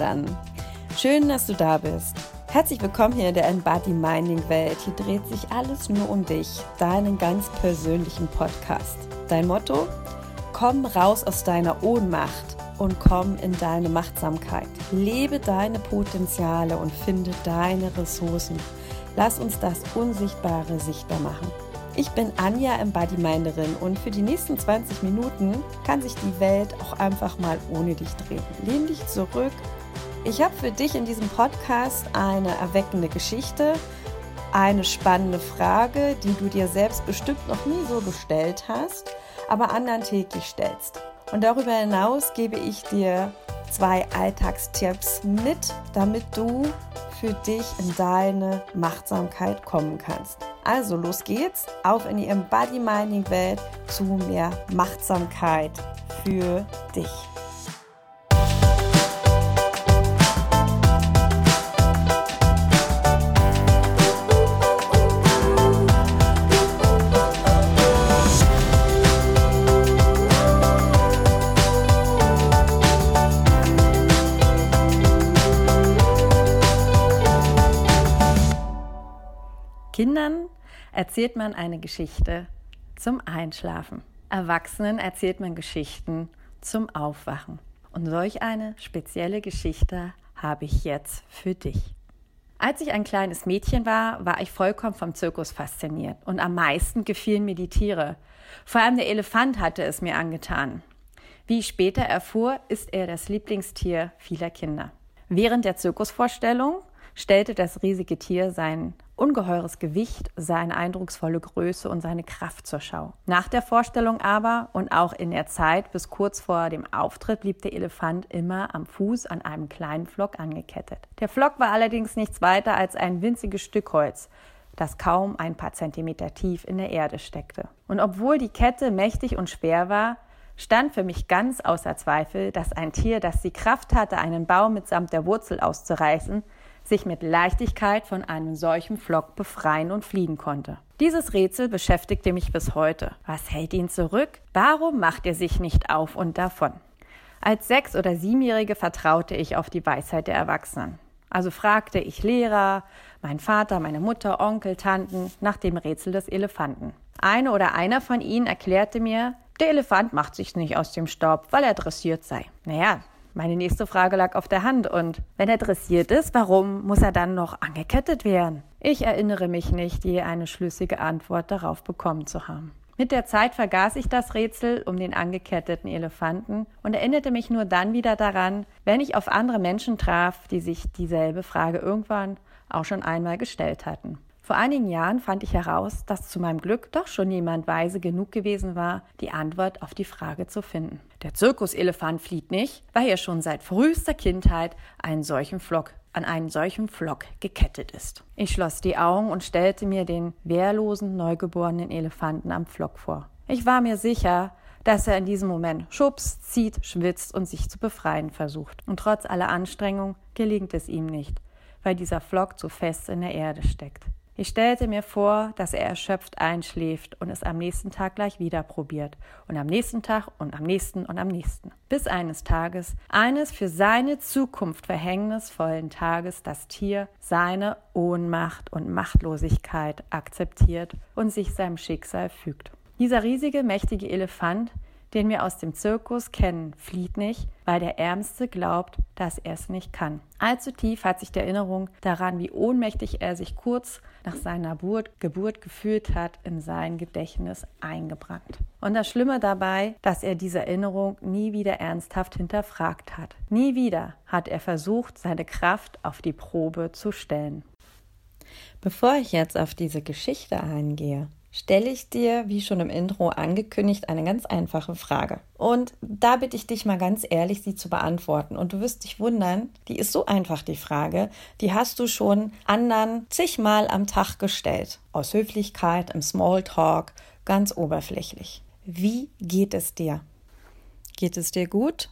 Wildern. Schön, dass du da bist. Herzlich willkommen hier in der Embody Minding Welt. Hier dreht sich alles nur um dich, deinen ganz persönlichen Podcast. Dein Motto? Komm raus aus deiner Ohnmacht und komm in deine Machtsamkeit. Lebe deine Potenziale und finde deine Ressourcen. Lass uns das Unsichtbare sichtbar machen. Ich bin Anja Embody-Minderin und für die nächsten 20 Minuten kann sich die Welt auch einfach mal ohne dich drehen. Lehn dich zurück. Ich habe für dich in diesem Podcast eine erweckende Geschichte, eine spannende Frage, die du dir selbst bestimmt noch nie so gestellt hast, aber anderen täglich stellst. Und darüber hinaus gebe ich dir zwei Alltagstipps mit, damit du für dich in deine Machtsamkeit kommen kannst. Also los geht's, auf in die Embody Mining Welt zu mehr Machtsamkeit für dich. Kindern erzählt man eine Geschichte zum Einschlafen. Erwachsenen erzählt man Geschichten zum Aufwachen. Und solch eine spezielle Geschichte habe ich jetzt für dich. Als ich ein kleines Mädchen war, war ich vollkommen vom Zirkus fasziniert und am meisten gefielen mir die Tiere. Vor allem der Elefant hatte es mir angetan. Wie ich später erfuhr, ist er das Lieblingstier vieler Kinder. Während der Zirkusvorstellung stellte das riesige Tier sein ungeheures Gewicht, seine eindrucksvolle Größe und seine Kraft zur Schau. Nach der Vorstellung aber und auch in der Zeit bis kurz vor dem Auftritt blieb der Elefant immer am Fuß an einem kleinen Flock angekettet. Der Flock war allerdings nichts weiter als ein winziges Stück Holz, das kaum ein paar Zentimeter tief in der Erde steckte. Und obwohl die Kette mächtig und schwer war, stand für mich ganz außer Zweifel, dass ein Tier, das die Kraft hatte, einen Baum mitsamt der Wurzel auszureißen, sich mit Leichtigkeit von einem solchen Flock befreien und fliegen konnte. Dieses Rätsel beschäftigte mich bis heute. Was hält ihn zurück? Warum macht er sich nicht auf und davon? Als Sechs- oder Siebenjährige vertraute ich auf die Weisheit der Erwachsenen. Also fragte ich Lehrer, mein Vater, meine Mutter, Onkel, Tanten nach dem Rätsel des Elefanten. Eine oder einer von ihnen erklärte mir, der Elefant macht sich nicht aus dem Staub, weil er dressiert sei. Naja, meine nächste Frage lag auf der Hand und wenn er dressiert ist, warum muss er dann noch angekettet werden? Ich erinnere mich nicht, je eine schlüssige Antwort darauf bekommen zu haben. Mit der Zeit vergaß ich das Rätsel um den angeketteten Elefanten und erinnerte mich nur dann wieder daran, wenn ich auf andere Menschen traf, die sich dieselbe Frage irgendwann auch schon einmal gestellt hatten. Vor einigen Jahren fand ich heraus, dass zu meinem Glück doch schon jemand weise genug gewesen war, die Antwort auf die Frage zu finden. Der Zirkuselefant flieht nicht, weil er schon seit frühester Kindheit einen solchen Flock an einen solchen Flock gekettet ist. Ich schloss die Augen und stellte mir den wehrlosen, neugeborenen Elefanten am Flock vor. Ich war mir sicher, dass er in diesem Moment schubst, zieht, schwitzt und sich zu befreien versucht. Und trotz aller Anstrengung gelingt es ihm nicht, weil dieser Flock zu fest in der Erde steckt. Ich stellte mir vor, dass er erschöpft einschläft und es am nächsten Tag gleich wieder probiert und am nächsten Tag und am nächsten und am nächsten. Bis eines Tages, eines für seine Zukunft verhängnisvollen Tages, das Tier seine Ohnmacht und Machtlosigkeit akzeptiert und sich seinem Schicksal fügt. Dieser riesige, mächtige Elefant den wir aus dem Zirkus kennen, flieht nicht, weil der Ärmste glaubt, dass er es nicht kann. Allzu tief hat sich die Erinnerung daran, wie ohnmächtig er sich kurz nach seiner Geburt gefühlt hat, in sein Gedächtnis eingebrannt. Und das Schlimme dabei, dass er diese Erinnerung nie wieder ernsthaft hinterfragt hat. Nie wieder hat er versucht, seine Kraft auf die Probe zu stellen. Bevor ich jetzt auf diese Geschichte eingehe, stelle ich dir, wie schon im Intro angekündigt, eine ganz einfache Frage. Und da bitte ich dich mal ganz ehrlich, sie zu beantworten. Und du wirst dich wundern, die ist so einfach, die Frage. Die hast du schon anderen zigmal am Tag gestellt. Aus Höflichkeit, im Smalltalk, ganz oberflächlich. Wie geht es dir? Geht es dir gut?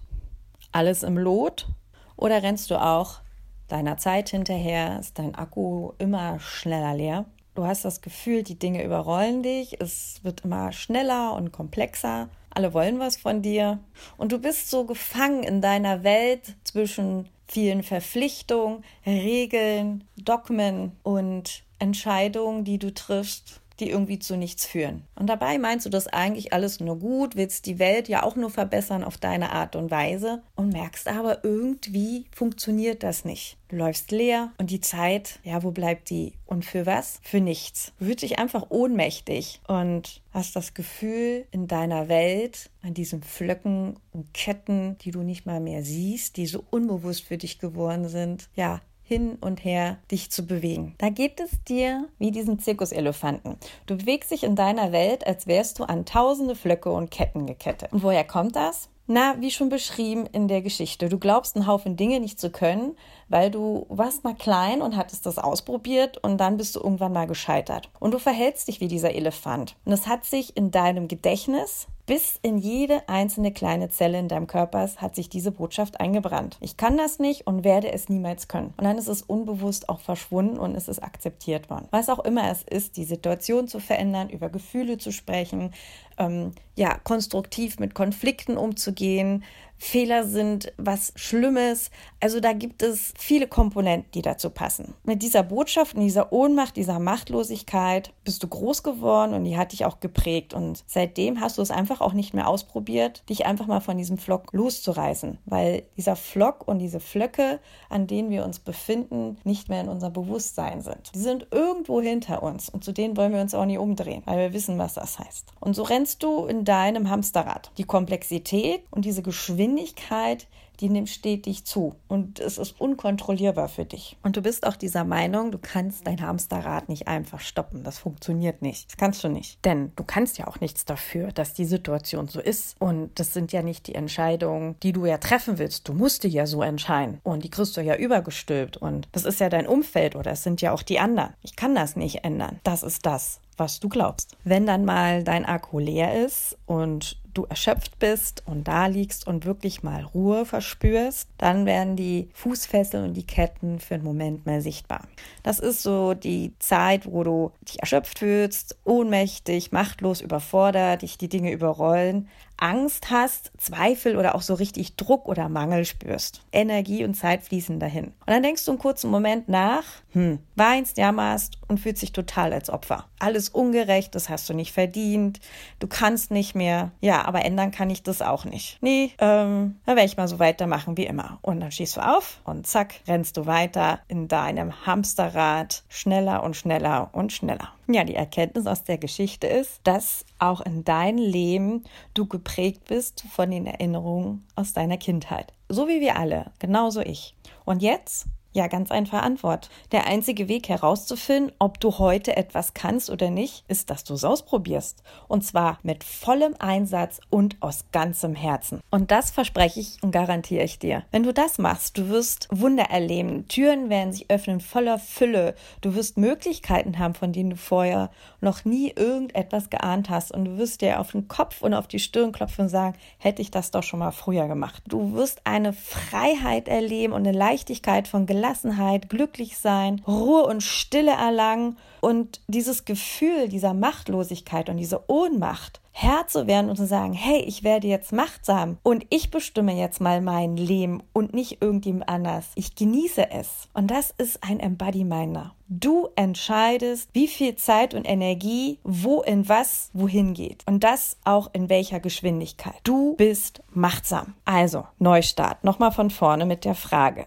Alles im Lot? Oder rennst du auch deiner Zeit hinterher? Ist dein Akku immer schneller leer? Du hast das Gefühl, die Dinge überrollen dich, es wird immer schneller und komplexer. alle wollen was von dir. Und du bist so gefangen in deiner Welt zwischen vielen Verpflichtungen, Regeln, Dogmen und Entscheidungen, die du triffst die irgendwie zu nichts führen. Und dabei meinst du das eigentlich alles nur gut, willst die Welt ja auch nur verbessern auf deine Art und Weise und merkst aber irgendwie funktioniert das nicht. Du läufst leer und die Zeit, ja, wo bleibt die? Und für was? Für nichts. Du fühlst dich einfach ohnmächtig und hast das Gefühl, in deiner Welt, an diesen Flöcken und Ketten, die du nicht mal mehr siehst, die so unbewusst für dich geworden sind, ja, hin und her dich zu bewegen. Da geht es dir wie diesen Zirkuselefanten. Du bewegst dich in deiner Welt, als wärst du an tausende Flöcke und Ketten gekettet. Und woher kommt das? Na, wie schon beschrieben in der Geschichte. Du glaubst einen Haufen Dinge nicht zu können, weil du warst mal klein und hattest das ausprobiert und dann bist du irgendwann mal gescheitert. Und du verhältst dich wie dieser Elefant. Und es hat sich in deinem Gedächtnis bis in jede einzelne kleine Zelle in deinem Körper hat sich diese Botschaft eingebrannt. Ich kann das nicht und werde es niemals können. Und dann ist es unbewusst auch verschwunden und es ist akzeptiert worden. Was auch immer es ist, die Situation zu verändern, über Gefühle zu sprechen, ähm, ja, konstruktiv mit Konflikten umzugehen, Fehler sind was Schlimmes. Also da gibt es viele Komponenten, die dazu passen. Mit dieser Botschaft und dieser Ohnmacht, dieser Machtlosigkeit bist du groß geworden und die hat dich auch geprägt. Und seitdem hast du es einfach auch nicht mehr ausprobiert, dich einfach mal von diesem Flock loszureißen, weil dieser Flock und diese Flöcke, an denen wir uns befinden, nicht mehr in unserem Bewusstsein sind. Die sind irgendwo hinter uns und zu denen wollen wir uns auch nie umdrehen, weil wir wissen, was das heißt. Und so rennst du in deinem Hamsterrad. Die Komplexität und diese Geschwindigkeit Geschwindigkeit, die nimmt stetig zu und es ist unkontrollierbar für dich. Und du bist auch dieser Meinung, du kannst dein Hamsterrad nicht einfach stoppen. Das funktioniert nicht. Das kannst du nicht. Denn du kannst ja auch nichts dafür, dass die Situation so ist. Und das sind ja nicht die Entscheidungen, die du ja treffen willst. Du musst dir ja so entscheiden. Und die kriegst du ja übergestülpt. Und das ist ja dein Umfeld oder es sind ja auch die anderen. Ich kann das nicht ändern. Das ist das, was du glaubst. Wenn dann mal dein Akku leer ist und du erschöpft bist und da liegst und wirklich mal Ruhe verspürst, dann werden die Fußfesseln und die Ketten für einen Moment mehr sichtbar. Das ist so die Zeit, wo du dich erschöpft fühlst, ohnmächtig, machtlos, überfordert, dich die Dinge überrollen, Angst hast, Zweifel oder auch so richtig Druck oder Mangel spürst. Energie und Zeit fließen dahin. Und dann denkst du einen kurzen Moment nach, hm, weinst, jammerst und fühlst dich total als Opfer. Alles ungerecht, das hast du nicht verdient, du kannst nicht mehr. Ja, aber ändern kann ich das auch nicht. Nee, ähm, dann werde ich mal so weitermachen wie immer. Und dann schießt du auf und zack, rennst du weiter in deinem Hamsterrad schneller und schneller und schneller. Ja, die Erkenntnis aus der Geschichte ist, dass auch in deinem Leben du geprägt bist von den Erinnerungen aus deiner Kindheit. So wie wir alle, genauso ich. Und jetzt ja, ganz einfach Antwort. Der einzige Weg herauszufinden, ob du heute etwas kannst oder nicht, ist, dass du es ausprobierst. Und zwar mit vollem Einsatz und aus ganzem Herzen. Und das verspreche ich und garantiere ich dir. Wenn du das machst, du wirst Wunder erleben. Türen werden sich öffnen voller Fülle. Du wirst Möglichkeiten haben, von denen du vorher noch nie irgendetwas geahnt hast. Und du wirst dir auf den Kopf und auf die Stirn klopfen und sagen, hätte ich das doch schon mal früher gemacht. Du wirst eine Freiheit erleben und eine Leichtigkeit von Gelassenheit Gelassenheit, glücklich sein, Ruhe und Stille erlangen und dieses Gefühl dieser Machtlosigkeit und diese Ohnmacht Herr zu werden und zu sagen, hey, ich werde jetzt machtsam und ich bestimme jetzt mal mein Leben und nicht irgendjemand anders. Ich genieße es. Und das ist ein Embodiminder. Du entscheidest, wie viel Zeit und Energie wo in was wohin geht. Und das auch in welcher Geschwindigkeit. Du bist machtsam. Also, Neustart. Nochmal von vorne mit der Frage.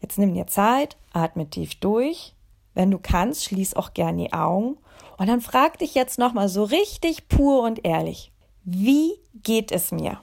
Jetzt nimm dir Zeit, atme tief durch. Wenn du kannst, schließ auch gern die Augen. Und dann frag dich jetzt nochmal so richtig pur und ehrlich. Wie geht es mir?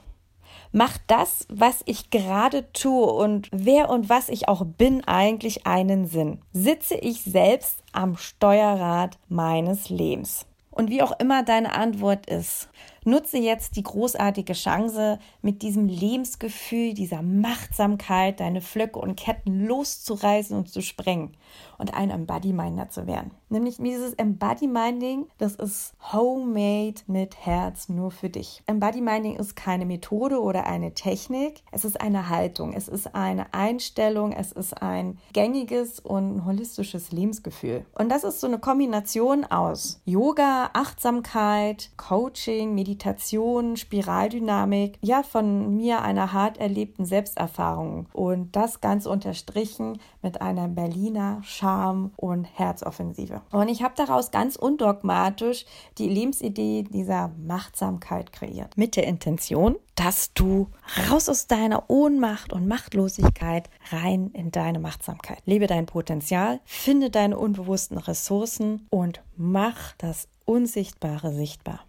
Macht das, was ich gerade tue und wer und was ich auch bin, eigentlich einen Sinn? Sitze ich selbst am Steuerrad meines Lebens? Und wie auch immer deine Antwort ist, nutze jetzt die großartige Chance, mit diesem Lebensgefühl, dieser Machtsamkeit, deine Flöcke und Ketten loszureißen und zu sprengen und ein Embody-Minder zu werden. Nämlich dieses Embody-Minding, das ist homemade mit Herz nur für dich. Embody-Minding ist keine Methode oder eine Technik, es ist eine Haltung, es ist eine Einstellung, es ist ein gängiges und holistisches Lebensgefühl. Und das ist so eine Kombination aus Yoga, Achtsamkeit, Coaching, Meditation, Meditation, Spiraldynamik, ja, von mir einer hart erlebten Selbsterfahrung. Und das Ganze unterstrichen mit einer Berliner Charme- und Herzoffensive. Und ich habe daraus ganz undogmatisch die Lebensidee dieser Machtsamkeit kreiert. Mit der Intention, dass du raus aus deiner Ohnmacht und Machtlosigkeit rein in deine Machtsamkeit. Lebe dein Potenzial, finde deine unbewussten Ressourcen und mach das Unsichtbare sichtbar.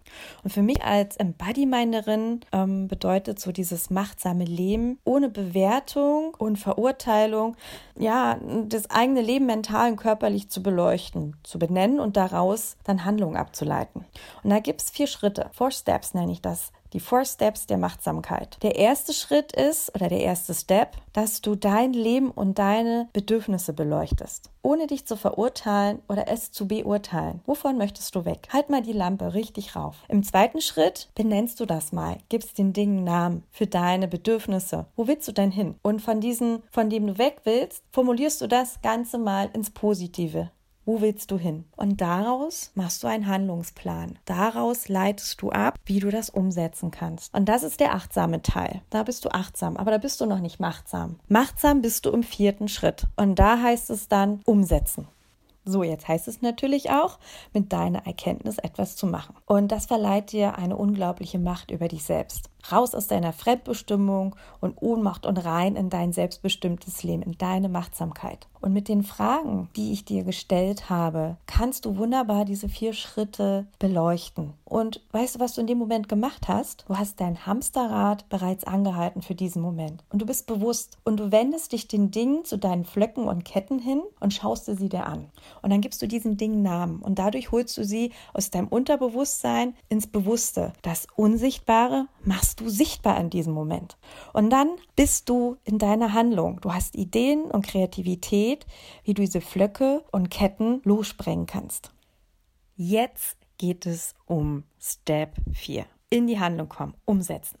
Und für mich als Embodiminerin ähm, bedeutet so dieses machtsame Leben ohne Bewertung und Verurteilung, ja, das eigene Leben mental und körperlich zu beleuchten, zu benennen und daraus dann Handlungen abzuleiten. Und da gibt es vier Schritte. Four Steps nenne ich das die Four Steps der Machtsamkeit. Der erste Schritt ist oder der erste Step, dass du dein Leben und deine Bedürfnisse beleuchtest, ohne dich zu verurteilen oder es zu beurteilen. Wovon möchtest du weg? Halt mal die Lampe richtig rauf. Im zweiten Schritt benennst du das mal, gibst den Dingen Namen für deine Bedürfnisse. Wo willst du denn hin? Und von diesen, von dem du weg willst, formulierst du das Ganze mal ins Positive. Wo willst du hin? Und daraus machst du einen Handlungsplan. Daraus leitest du ab, wie du das umsetzen kannst. Und das ist der achtsame Teil. Da bist du achtsam, aber da bist du noch nicht machtsam. Machtsam bist du im vierten Schritt. Und da heißt es dann umsetzen. So, jetzt heißt es natürlich auch, mit deiner Erkenntnis etwas zu machen. Und das verleiht dir eine unglaubliche Macht über dich selbst. Raus aus deiner Fremdbestimmung und Ohnmacht und rein in dein selbstbestimmtes Leben, in deine Machtsamkeit. Und mit den Fragen, die ich dir gestellt habe, kannst du wunderbar diese vier Schritte beleuchten. Und weißt du, was du in dem Moment gemacht hast? Du hast dein Hamsterrad bereits angehalten für diesen Moment. Und du bist bewusst und du wendest dich den Dingen zu deinen Flöcken und Ketten hin und schaust sie dir an. Und dann gibst du diesen Dingen Namen und dadurch holst du sie aus deinem Unterbewusstsein ins Bewusste. Das Unsichtbare machst du sichtbar in diesem Moment. Und dann bist du in deiner Handlung. Du hast Ideen und Kreativität, wie du diese Flöcke und Ketten lossprengen kannst. Jetzt geht es um Step 4. In die Handlung kommen, umsetzen.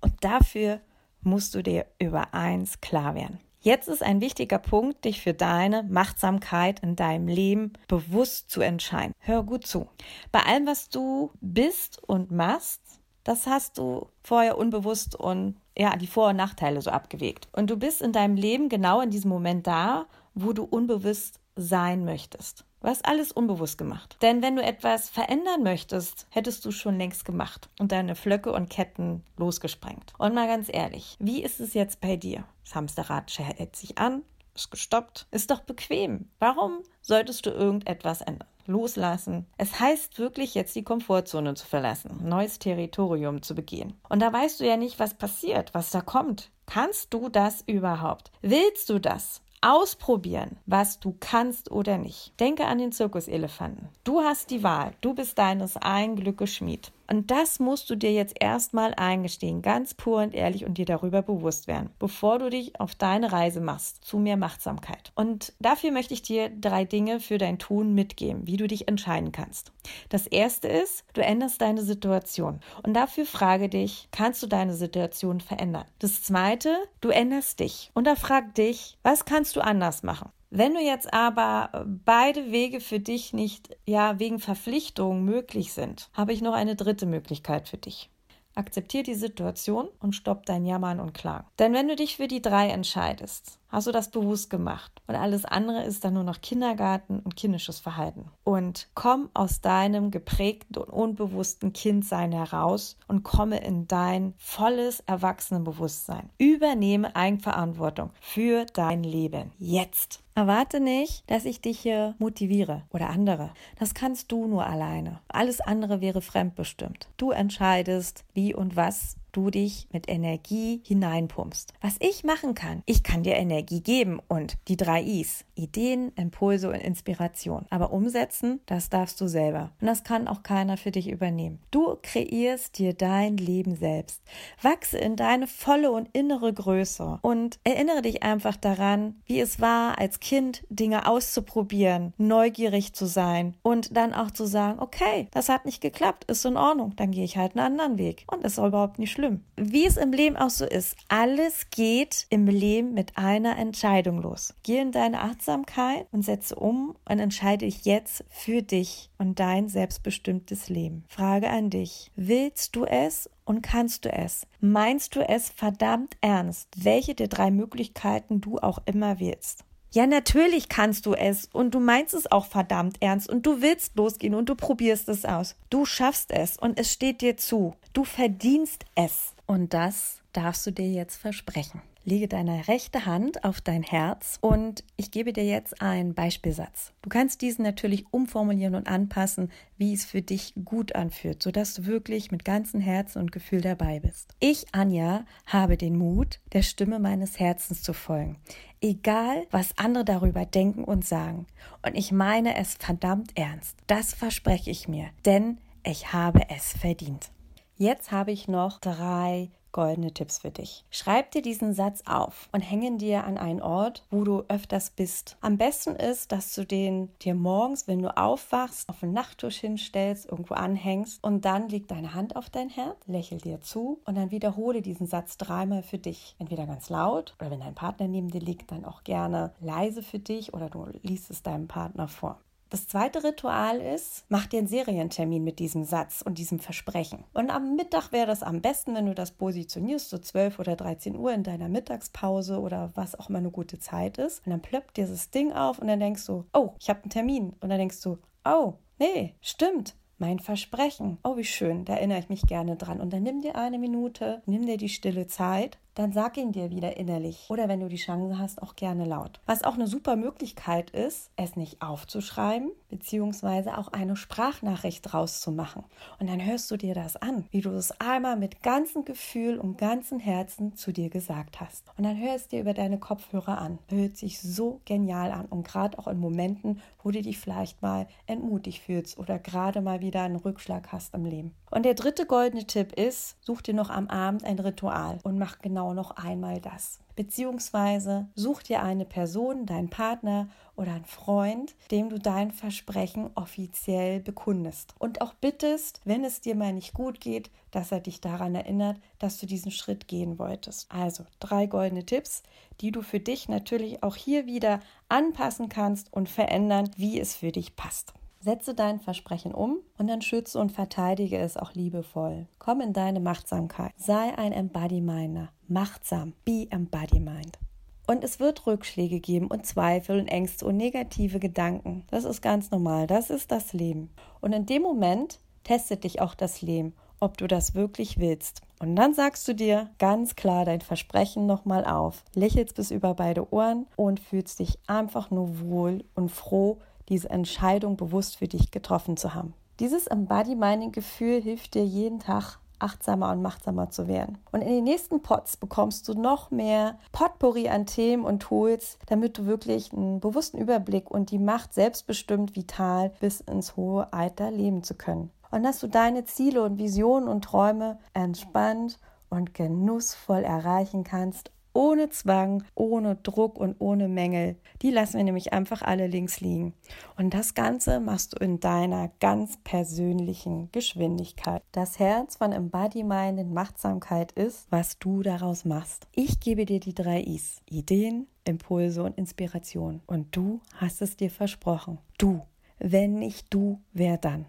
Und dafür musst du dir über eins klar werden. Jetzt ist ein wichtiger Punkt, dich für deine Machtsamkeit in deinem Leben bewusst zu entscheiden. Hör gut zu. Bei allem, was du bist und machst, das hast du vorher unbewusst und ja, die Vor- und Nachteile so abgewegt. Und du bist in deinem Leben genau in diesem Moment da, wo du unbewusst sein möchtest. Du hast alles unbewusst gemacht. Denn wenn du etwas verändern möchtest, hättest du schon längst gemacht und deine Flöcke und Ketten losgesprengt. Und mal ganz ehrlich, wie ist es jetzt bei dir? Das Hamsterrad hält sich an, ist gestoppt, ist doch bequem. Warum solltest du irgendetwas ändern? Loslassen. Es heißt wirklich jetzt die Komfortzone zu verlassen, neues Territorium zu begehen. Und da weißt du ja nicht, was passiert, was da kommt. Kannst du das überhaupt? Willst du das? Ausprobieren, was du kannst oder nicht. Denke an den Zirkuselefanten. Du hast die Wahl. Du bist deines ein Glückes Schmied. Und das musst du dir jetzt erstmal eingestehen, ganz pur und ehrlich und dir darüber bewusst werden, bevor du dich auf deine Reise machst zu mehr Machtsamkeit. Und dafür möchte ich dir drei Dinge für dein Tun mitgeben, wie du dich entscheiden kannst. Das erste ist, du änderst deine Situation. Und dafür frage dich, kannst du deine Situation verändern? Das zweite, du änderst dich. Und da frag dich, was kannst du anders machen? Wenn du jetzt aber äh, beide Wege für dich nicht, ja, wegen Verpflichtung möglich sind, habe ich noch eine dritte Möglichkeit für dich. Akzeptier die Situation und stopp dein Jammern und Klagen. Denn wenn du dich für die drei entscheidest, hast du das bewusst gemacht. Und alles andere ist dann nur noch Kindergarten und kindisches Verhalten. Und komm aus deinem geprägten und unbewussten Kindsein heraus und komme in dein volles Erwachsenenbewusstsein. Übernehme Eigenverantwortung für dein Leben. Jetzt. Erwarte nicht, dass ich dich hier motiviere oder andere. Das kannst du nur alleine. Alles andere wäre fremdbestimmt. Du entscheidest, wie und was du dich mit Energie hineinpumpst. Was ich machen kann, ich kann dir Energie geben und die drei Is, Ideen, Impulse und Inspiration. Aber umsetzen, das darfst du selber. Und das kann auch keiner für dich übernehmen. Du kreierst dir dein Leben selbst. Wachse in deine volle und innere Größe und erinnere dich einfach daran, wie es war, als Kind Dinge auszuprobieren, neugierig zu sein und dann auch zu sagen, okay, das hat nicht geklappt, ist in Ordnung, dann gehe ich halt einen anderen Weg. Und das ist überhaupt nicht schlimm schlimm. Wie es im Leben auch so ist, alles geht im Leben mit einer Entscheidung los. Geh in deine Achtsamkeit und setze um und entscheide dich jetzt für dich und dein selbstbestimmtes Leben. Frage an dich. Willst du es und kannst du es? Meinst du es verdammt ernst, welche der drei Möglichkeiten du auch immer wählst? Ja, natürlich kannst du es und du meinst es auch verdammt ernst und du willst losgehen und du probierst es aus. Du schaffst es und es steht dir zu. Du verdienst es. Und das darfst du dir jetzt versprechen. Lege deine rechte Hand auf dein Herz und ich gebe dir jetzt einen Beispielsatz. Du kannst diesen natürlich umformulieren und anpassen, wie es für dich gut anfühlt, sodass du wirklich mit ganzem Herzen und Gefühl dabei bist. Ich, Anja, habe den Mut, der Stimme meines Herzens zu folgen. Egal, was andere darüber denken und sagen. Und ich meine es verdammt ernst. Das verspreche ich mir, denn ich habe es verdient. Jetzt habe ich noch drei goldene Tipps für dich. Schreib dir diesen Satz auf und hänge dir an einen Ort, wo du öfters bist. Am besten ist, dass du den dir morgens, wenn du aufwachst, auf den Nachttisch hinstellst, irgendwo anhängst und dann leg deine Hand auf dein Herz, lächel dir zu und dann wiederhole diesen Satz dreimal für dich. Entweder ganz laut oder wenn dein Partner neben dir liegt, dann auch gerne leise für dich oder du liest es deinem Partner vor. Das zweite Ritual ist, mach dir einen Serientermin mit diesem Satz und diesem Versprechen. Und am Mittag wäre das am besten, wenn du das positionierst, so 12 oder 13 Uhr in deiner Mittagspause oder was auch immer eine gute Zeit ist. Und dann plöppt dieses Ding auf und dann denkst du, oh, ich habe einen Termin. Und dann denkst du, oh, nee, stimmt mein Versprechen. Oh, wie schön, da erinnere ich mich gerne dran. Und dann nimm dir eine Minute, nimm dir die stille Zeit dann sag ihn dir wieder innerlich. Oder wenn du die Chance hast, auch gerne laut. Was auch eine super Möglichkeit ist, es nicht aufzuschreiben, beziehungsweise auch eine Sprachnachricht rauszumachen. Und dann hörst du dir das an, wie du es einmal mit ganzem Gefühl und ganzem Herzen zu dir gesagt hast. Und dann hörst dir über deine Kopfhörer an. Hört sich so genial an. Und gerade auch in Momenten, wo du dich vielleicht mal entmutigt fühlst oder gerade mal wieder einen Rückschlag hast im Leben. Und der dritte goldene Tipp ist, such dir noch am Abend ein Ritual und mach genau noch einmal das. Beziehungsweise such dir eine Person, deinen Partner oder einen Freund, dem du dein Versprechen offiziell bekundest. Und auch bittest, wenn es dir mal nicht gut geht, dass er dich daran erinnert, dass du diesen Schritt gehen wolltest. Also drei goldene Tipps, die du für dich natürlich auch hier wieder anpassen kannst und verändern, wie es für dich passt. Setze dein Versprechen um und dann schütze und verteidige es auch liebevoll. Komm in deine Machtsamkeit. Sei ein Embodyminer. Machtsam. Be Embodiment. Und es wird Rückschläge geben und Zweifel und Ängste und negative Gedanken. Das ist ganz normal. Das ist das Leben. Und in dem Moment testet dich auch das Leben, ob du das wirklich willst. Und dann sagst du dir ganz klar dein Versprechen nochmal auf, lächelst bis über beide Ohren und fühlst dich einfach nur wohl und froh, diese Entscheidung bewusst für dich getroffen zu haben. Dieses Embody-Mining-Gefühl hilft dir jeden Tag achtsamer und machtsamer zu werden. Und in den nächsten Pots bekommst du noch mehr Potpourri an Themen und Tools, damit du wirklich einen bewussten Überblick und die Macht selbstbestimmt vital bis ins hohe Alter leben zu können. Und dass du deine Ziele und Visionen und Träume entspannt und genussvoll erreichen kannst, ohne Zwang, ohne Druck und ohne Mängel. Die lassen wir nämlich einfach alle links liegen. Und das Ganze machst du in deiner ganz persönlichen Geschwindigkeit. Das Herz von Embody Mind in Machtsamkeit ist, was du daraus machst. Ich gebe dir die drei Is. Ideen, Impulse und Inspiration. Und du hast es dir versprochen. Du. Wenn nicht du, wer dann?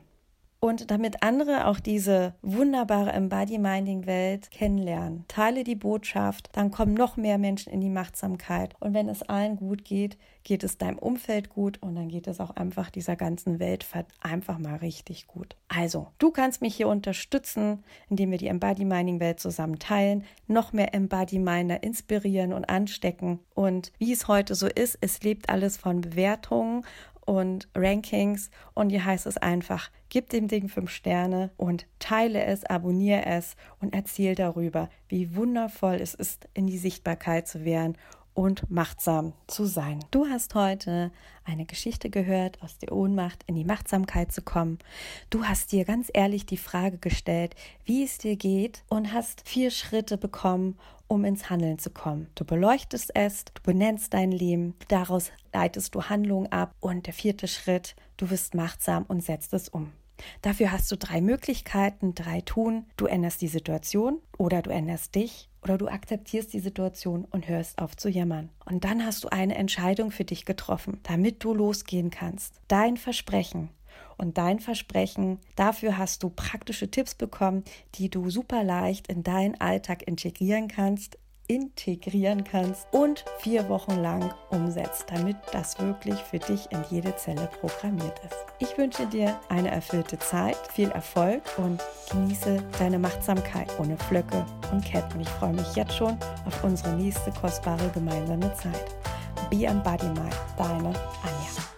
Und damit andere auch diese wunderbare Embody-Minding-Welt kennenlernen. Teile die Botschaft, dann kommen noch mehr Menschen in die Machtsamkeit. Und wenn es allen gut geht, geht es deinem Umfeld gut und dann geht es auch einfach dieser ganzen Welt einfach mal richtig gut. Also, du kannst mich hier unterstützen, indem wir die Embody-Minding-Welt zusammen teilen, noch mehr Embody-Minder inspirieren und anstecken. Und wie es heute so ist, es lebt alles von Bewertungen und Rankings. Und hier heißt es einfach, gib dem Ding fünf Sterne und teile es, abonniere es und erzähl darüber, wie wundervoll es ist, in die Sichtbarkeit zu werden und machtsam zu sein. Du hast heute eine Geschichte gehört, aus der Ohnmacht in die Machtsamkeit zu kommen. Du hast dir ganz ehrlich die Frage gestellt, wie es dir geht und hast vier Schritte bekommen, um ins Handeln zu kommen. Du beleuchtest es, du benennst dein Leben, daraus leitest du Handlungen ab und der vierte Schritt, du wirst machtsam und setzt es um. Dafür hast du drei Möglichkeiten, drei Tun. Du änderst die Situation oder du änderst dich oder du akzeptierst die Situation und hörst auf zu jammern. Und dann hast du eine Entscheidung für dich getroffen, damit du losgehen kannst. Dein Versprechen. Und dein Versprechen, dafür hast du praktische Tipps bekommen, die du super leicht in deinen Alltag integrieren kannst, integrieren kannst und vier Wochen lang umsetzt, damit das wirklich für dich in jede Zelle programmiert ist. Ich wünsche dir eine erfüllte Zeit, viel Erfolg und genieße deine Machtsamkeit ohne Flöcke und Ketten. Ich freue mich jetzt schon auf unsere nächste kostbare gemeinsame Zeit. Be Embodiment, deine Anja.